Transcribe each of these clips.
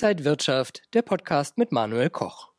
Inside Wirtschaft, der Podcast mit Manuel Koch.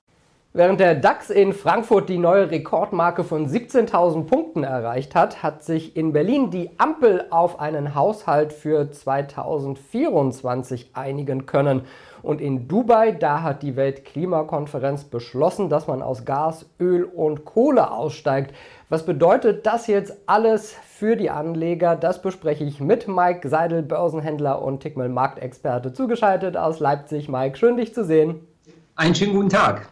Während der DAX in Frankfurt die neue Rekordmarke von 17.000 Punkten erreicht hat, hat sich in Berlin die Ampel auf einen Haushalt für 2024 einigen können. Und in Dubai, da hat die Weltklimakonferenz beschlossen, dass man aus Gas, Öl und Kohle aussteigt. Was bedeutet das jetzt alles für die Anleger? Das bespreche ich mit Mike Seidel, Börsenhändler und Tickmill Marktexperte, zugeschaltet aus Leipzig. Mike, schön dich zu sehen. Einen schönen guten Tag.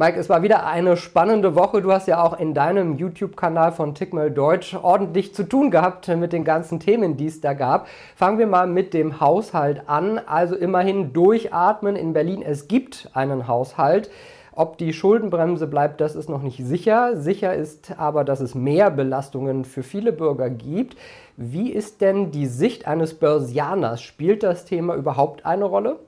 Mike, es war wieder eine spannende Woche. Du hast ja auch in deinem YouTube-Kanal von Tickmill Deutsch ordentlich zu tun gehabt mit den ganzen Themen, die es da gab. Fangen wir mal mit dem Haushalt an. Also immerhin durchatmen in Berlin. Es gibt einen Haushalt. Ob die Schuldenbremse bleibt, das ist noch nicht sicher. Sicher ist aber, dass es mehr Belastungen für viele Bürger gibt. Wie ist denn die Sicht eines Börsianers? Spielt das Thema überhaupt eine Rolle?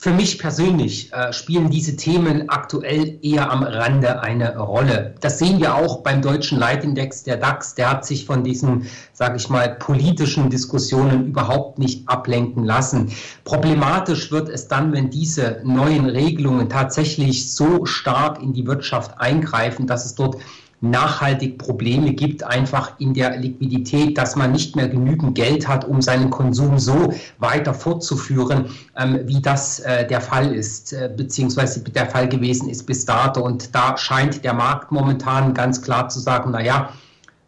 Für mich persönlich äh, spielen diese Themen aktuell eher am Rande eine Rolle. Das sehen wir auch beim deutschen Leitindex, der DAX, der hat sich von diesen, sage ich mal, politischen Diskussionen überhaupt nicht ablenken lassen. Problematisch wird es dann, wenn diese neuen Regelungen tatsächlich so stark in die Wirtschaft eingreifen, dass es dort nachhaltig Probleme gibt, einfach in der Liquidität, dass man nicht mehr genügend Geld hat, um seinen Konsum so weiter fortzuführen, ähm, wie das äh, der Fall ist, äh, beziehungsweise der Fall gewesen ist bis dato. Und da scheint der Markt momentan ganz klar zu sagen, na ja,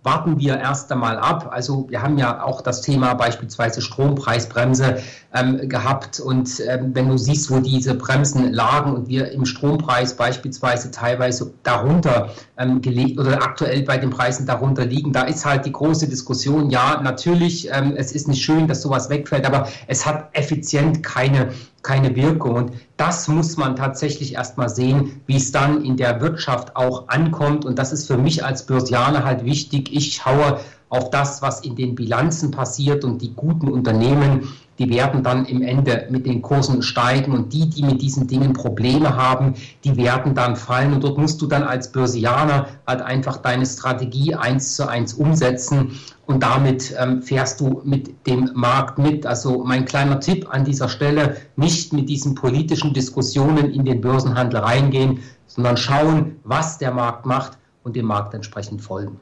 warten wir erst einmal ab. Also wir haben ja auch das Thema beispielsweise Strompreisbremse ähm, gehabt und ähm, wenn du siehst, wo diese Bremsen lagen und wir im Strompreis beispielsweise teilweise darunter ähm, gelegt oder aktuell bei den Preisen darunter liegen, da ist halt die große Diskussion, ja, natürlich, ähm, es ist nicht schön, dass sowas wegfällt, aber es hat effizient keine keine Wirkung. Und das muss man tatsächlich erstmal sehen, wie es dann in der Wirtschaft auch ankommt. Und das ist für mich als Börsianer halt wichtig. Ich schaue auf das, was in den Bilanzen passiert und die guten Unternehmen, die werden dann im Ende mit den Kursen steigen und die, die mit diesen Dingen Probleme haben, die werden dann fallen und dort musst du dann als Börsianer halt einfach deine Strategie eins zu eins umsetzen und damit ähm, fährst du mit dem Markt mit. Also mein kleiner Tipp an dieser Stelle, nicht mit diesen politischen Diskussionen in den Börsenhandel reingehen, sondern schauen, was der Markt macht und dem Markt entsprechend folgen.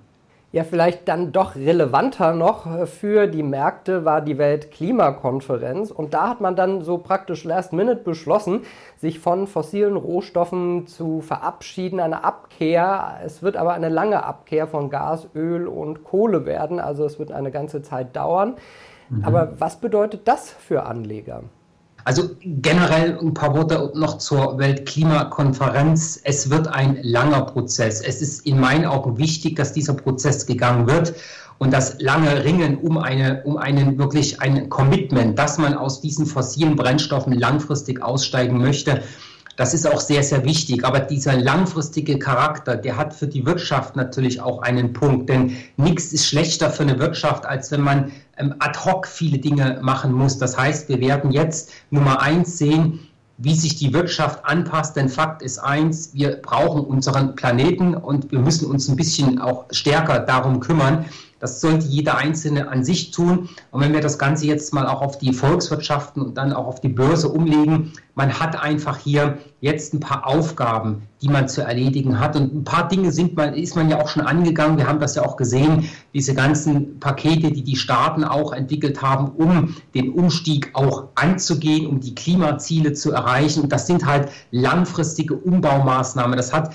Ja, vielleicht dann doch relevanter noch für die Märkte war die Weltklimakonferenz. Und da hat man dann so praktisch last minute beschlossen, sich von fossilen Rohstoffen zu verabschieden, eine Abkehr. Es wird aber eine lange Abkehr von Gas, Öl und Kohle werden. Also es wird eine ganze Zeit dauern. Mhm. Aber was bedeutet das für Anleger? Also generell ein paar Worte noch zur Weltklimakonferenz. Es wird ein langer Prozess. Es ist in meinen Augen wichtig, dass dieser Prozess gegangen wird und das lange Ringen um, eine, um einen wirklich ein Commitment, dass man aus diesen fossilen Brennstoffen langfristig aussteigen möchte. Das ist auch sehr, sehr wichtig. Aber dieser langfristige Charakter, der hat für die Wirtschaft natürlich auch einen Punkt. Denn nichts ist schlechter für eine Wirtschaft, als wenn man ad hoc viele Dinge machen muss. Das heißt, wir werden jetzt Nummer eins sehen, wie sich die Wirtschaft anpasst. Denn Fakt ist eins, wir brauchen unseren Planeten und wir müssen uns ein bisschen auch stärker darum kümmern. Das sollte jeder Einzelne an sich tun. Und wenn wir das Ganze jetzt mal auch auf die Volkswirtschaften und dann auch auf die Börse umlegen, man hat einfach hier jetzt ein paar Aufgaben, die man zu erledigen hat. Und ein paar Dinge sind man, ist man ja auch schon angegangen. Wir haben das ja auch gesehen, diese ganzen Pakete, die die Staaten auch entwickelt haben, um den Umstieg auch anzugehen, um die Klimaziele zu erreichen. Und das sind halt langfristige Umbaumaßnahmen. Das hat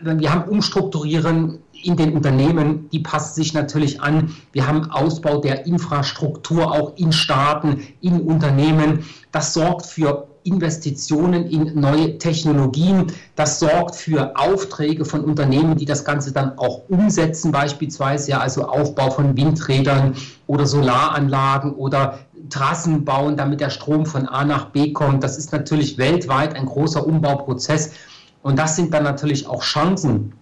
wir haben Umstrukturieren in den Unternehmen, die passen sich natürlich an. Wir haben Ausbau der Infrastruktur auch in Staaten, in Unternehmen. Das sorgt für Investitionen in neue Technologien. Das sorgt für Aufträge von Unternehmen, die das Ganze dann auch umsetzen, beispielsweise ja, also Aufbau von Windrädern oder Solaranlagen oder Trassen bauen, damit der Strom von A nach B kommt. Das ist natürlich weltweit ein großer Umbauprozess. Und das sind dann natürlich auch Chancen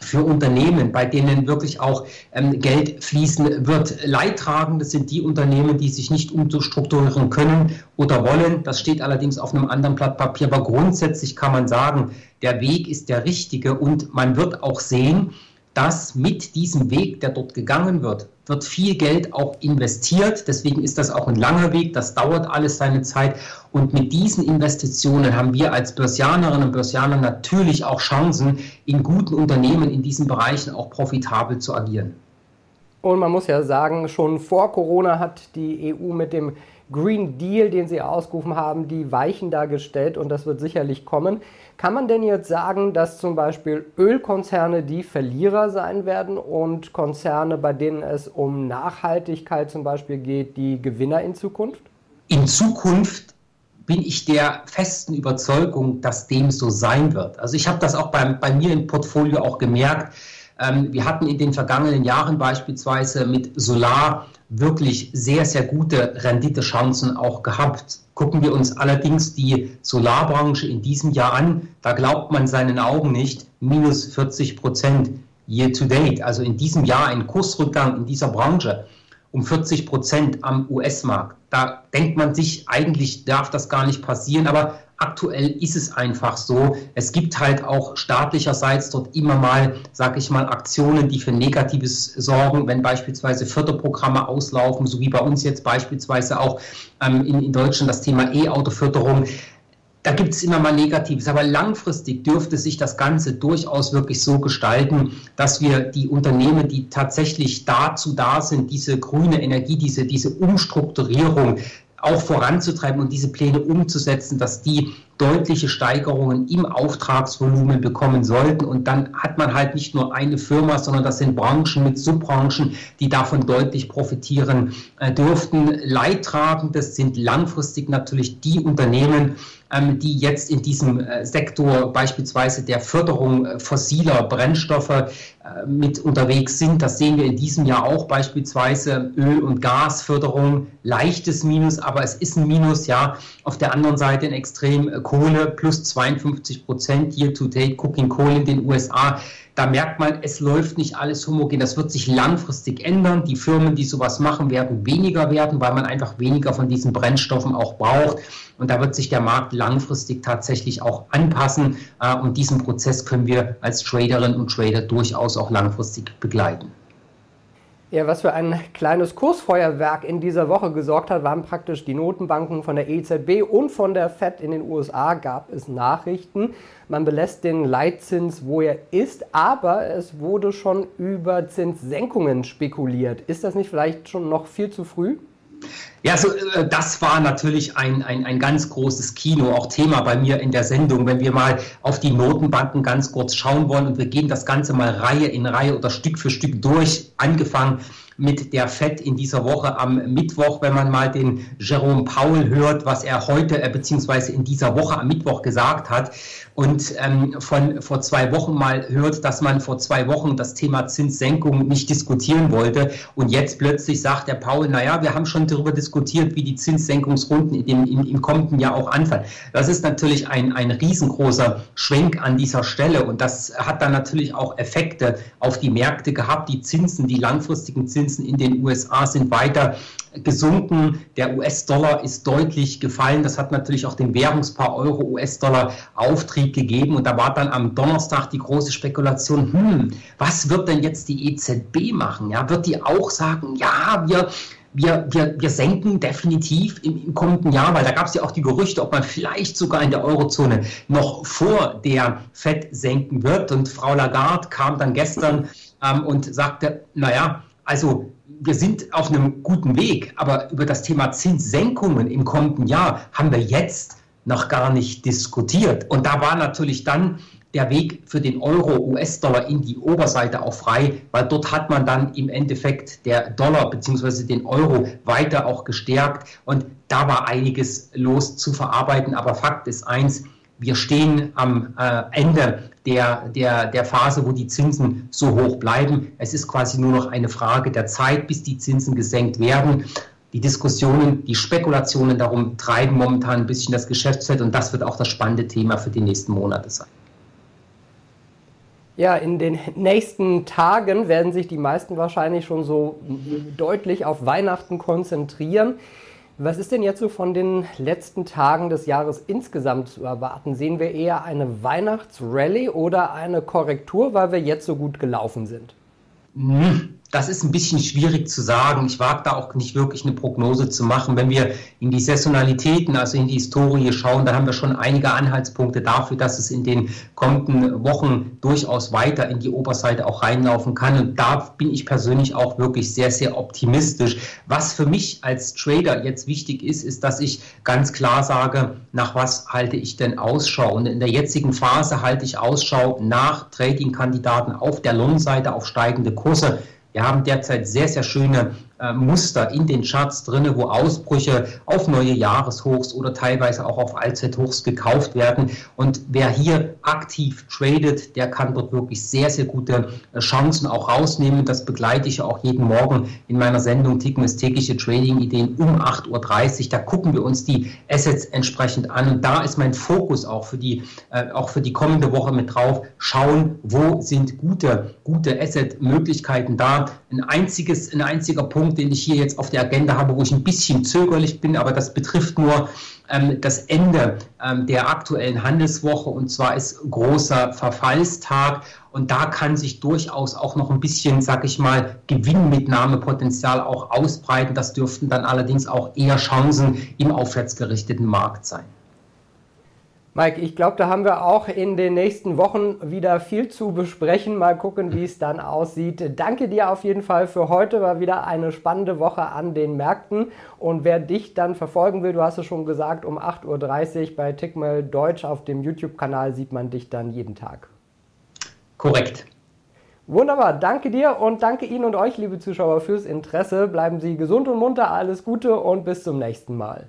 für Unternehmen, bei denen wirklich auch ähm, Geld fließen wird. Leidtragende sind die Unternehmen, die sich nicht umstrukturieren können oder wollen. Das steht allerdings auf einem anderen Blatt Papier. Aber grundsätzlich kann man sagen, der Weg ist der richtige und man wird auch sehen, dass mit diesem Weg, der dort gegangen wird, wird viel Geld auch investiert. Deswegen ist das auch ein langer Weg. Das dauert alles seine Zeit. Und mit diesen Investitionen haben wir als Börsianerinnen und Börsianer natürlich auch Chancen, in guten Unternehmen in diesen Bereichen auch profitabel zu agieren. Und man muss ja sagen, schon vor Corona hat die EU mit dem Green Deal, den Sie ausgerufen haben, die Weichen dargestellt und das wird sicherlich kommen. Kann man denn jetzt sagen, dass zum Beispiel Ölkonzerne die Verlierer sein werden und Konzerne, bei denen es um Nachhaltigkeit zum Beispiel geht, die Gewinner in Zukunft? In Zukunft bin ich der festen Überzeugung, dass dem so sein wird. Also ich habe das auch bei, bei mir im Portfolio auch gemerkt. Ähm, wir hatten in den vergangenen Jahren beispielsweise mit Solar wirklich sehr, sehr gute Renditechancen auch gehabt. Gucken wir uns allerdings die Solarbranche in diesem Jahr an, da glaubt man seinen Augen nicht, minus 40 Prozent year to date. Also in diesem Jahr ein Kursrückgang in dieser Branche um 40 Prozent am US-Markt. Da denkt man sich, eigentlich darf das gar nicht passieren, aber aktuell ist es einfach so. Es gibt halt auch staatlicherseits dort immer mal, sage ich mal, Aktionen, die für Negatives sorgen, wenn beispielsweise Förderprogramme auslaufen, so wie bei uns jetzt beispielsweise auch ähm, in, in Deutschland das Thema E-Auto-Förderung da gibt es immer mal Negatives, aber langfristig dürfte sich das Ganze durchaus wirklich so gestalten, dass wir die Unternehmen, die tatsächlich dazu da sind, diese grüne Energie, diese, diese Umstrukturierung auch voranzutreiben und diese Pläne umzusetzen, dass die deutliche Steigerungen im Auftragsvolumen bekommen sollten. Und dann hat man halt nicht nur eine Firma, sondern das sind Branchen mit Subbranchen, die davon deutlich profitieren äh, dürften. Leidtragend, das sind langfristig natürlich die Unternehmen, die jetzt in diesem äh, Sektor beispielsweise der Förderung äh, fossiler Brennstoffe äh, mit unterwegs sind. Das sehen wir in diesem Jahr auch beispielsweise Öl- und Gasförderung, leichtes Minus, aber es ist ein Minus, ja. Auf der anderen Seite ein extrem Kohle plus 52 Prozent year to date, Cooking Coal in den USA. Da merkt man, es läuft nicht alles homogen. Das wird sich langfristig ändern. Die Firmen, die sowas machen, werden weniger werden, weil man einfach weniger von diesen Brennstoffen auch braucht. Und da wird sich der Markt langfristig tatsächlich auch anpassen. Äh, und diesen Prozess können wir als Traderinnen und Trader durchaus auch langfristig begleiten. Ja, was für ein kleines Kursfeuerwerk in dieser Woche gesorgt hat, waren praktisch die Notenbanken von der EZB und von der Fed in den USA gab es Nachrichten. Man belässt den Leitzins, wo er ist, aber es wurde schon über Zinssenkungen spekuliert. Ist das nicht vielleicht schon noch viel zu früh? Ja, so, äh, das war natürlich ein, ein, ein ganz großes Kino, auch Thema bei mir in der Sendung, wenn wir mal auf die Notenbanken ganz kurz schauen wollen und wir gehen das Ganze mal Reihe in Reihe oder Stück für Stück durch, angefangen mit der FED in dieser Woche am Mittwoch, wenn man mal den Jerome Powell hört, was er heute äh, beziehungsweise in dieser Woche am Mittwoch gesagt hat und ähm, von vor zwei Wochen mal hört, dass man vor zwei Wochen das Thema Zinssenkung nicht diskutieren wollte und jetzt plötzlich sagt der Powell, naja, wir haben schon darüber diskutiert, wie die Zinssenkungsrunden in dem, im, kommenden Jahr auch anfangen. Das ist natürlich ein, ein riesengroßer Schwenk an dieser Stelle und das hat dann natürlich auch Effekte auf die Märkte gehabt. Die Zinsen, die langfristigen Zinsen Zinsen in den USA sind weiter gesunken. Der US-Dollar ist deutlich gefallen. Das hat natürlich auch dem Währungspaar Euro-US-Dollar Auftrieb gegeben. Und da war dann am Donnerstag die große Spekulation, hm, was wird denn jetzt die EZB machen? Ja, wird die auch sagen, ja, wir wir, wir, wir senken definitiv im, im kommenden Jahr, weil da gab es ja auch die Gerüchte, ob man vielleicht sogar in der Eurozone noch vor der FED senken wird. Und Frau Lagarde kam dann gestern ähm, und sagte, naja, also wir sind auf einem guten Weg, aber über das Thema Zinssenkungen im kommenden Jahr haben wir jetzt noch gar nicht diskutiert. Und da war natürlich dann der Weg für den Euro, US-Dollar in die Oberseite auch frei, weil dort hat man dann im Endeffekt der Dollar bzw. den Euro weiter auch gestärkt und da war einiges los zu verarbeiten. Aber Fakt ist eins, wir stehen am äh, Ende der, der, der Phase, wo die Zinsen so hoch bleiben. Es ist quasi nur noch eine Frage der Zeit, bis die Zinsen gesenkt werden. Die Diskussionen, die Spekulationen darum treiben momentan ein bisschen das Geschäftsfeld und das wird auch das spannende Thema für die nächsten Monate sein. Ja, in den nächsten Tagen werden sich die meisten wahrscheinlich schon so deutlich auf Weihnachten konzentrieren. Was ist denn jetzt so von den letzten Tagen des Jahres insgesamt zu erwarten? Sehen wir eher eine Weihnachtsrallye oder eine Korrektur, weil wir jetzt so gut gelaufen sind? Hm, das ist ein bisschen schwierig zu sagen. Ich wage da auch nicht wirklich eine Prognose zu machen. Wenn wir in die Saisonalitäten, also in die Historie schauen, dann haben wir schon einige Anhaltspunkte dafür, dass es in den kommenden Wochen durchaus weiter in die Oberseite auch reinlaufen kann. Und da bin ich persönlich auch wirklich sehr, sehr optimistisch. Was für mich als Trader jetzt wichtig ist, ist, dass ich ganz klar sage, nach was halte ich denn Ausschau? Und in der jetzigen Phase halte ich Ausschau nach Trading-Kandidaten auf der Lohnseite auf steigende Kurse. Wir haben derzeit sehr, sehr schöne äh, Muster in den Charts drin, wo Ausbrüche auf neue Jahreshochs oder teilweise auch auf Allzeithochs gekauft werden. Und wer hier aktiv tradet, der kann dort wirklich sehr, sehr gute äh, Chancen auch rausnehmen. Das begleite ich auch jeden Morgen in meiner Sendung Tickmes tägliche Trading-Ideen um 8.30 Uhr. Da gucken wir uns die Assets entsprechend an. Und da ist mein Fokus auch für die, äh, auch für die kommende Woche mit drauf. Schauen, wo sind gute, gute Asset-Möglichkeiten da. Ein einziges, ein einziger Punkt, Punkt, den ich hier jetzt auf der Agenda habe, wo ich ein bisschen zögerlich bin, aber das betrifft nur ähm, das Ende ähm, der aktuellen Handelswoche und zwar ist großer Verfallstag und da kann sich durchaus auch noch ein bisschen, sag ich mal, Gewinnmitnahmepotenzial auch ausbreiten. Das dürften dann allerdings auch eher Chancen im aufwärtsgerichteten Markt sein. Mike, ich glaube, da haben wir auch in den nächsten Wochen wieder viel zu besprechen. Mal gucken, wie es dann aussieht. Danke dir auf jeden Fall für heute. War wieder eine spannende Woche an den Märkten. Und wer dich dann verfolgen will, du hast es schon gesagt, um 8.30 Uhr bei Tickmail Deutsch auf dem YouTube-Kanal sieht man dich dann jeden Tag. Korrekt. Wunderbar, danke dir und danke Ihnen und euch, liebe Zuschauer, fürs Interesse. Bleiben Sie gesund und munter, alles Gute und bis zum nächsten Mal.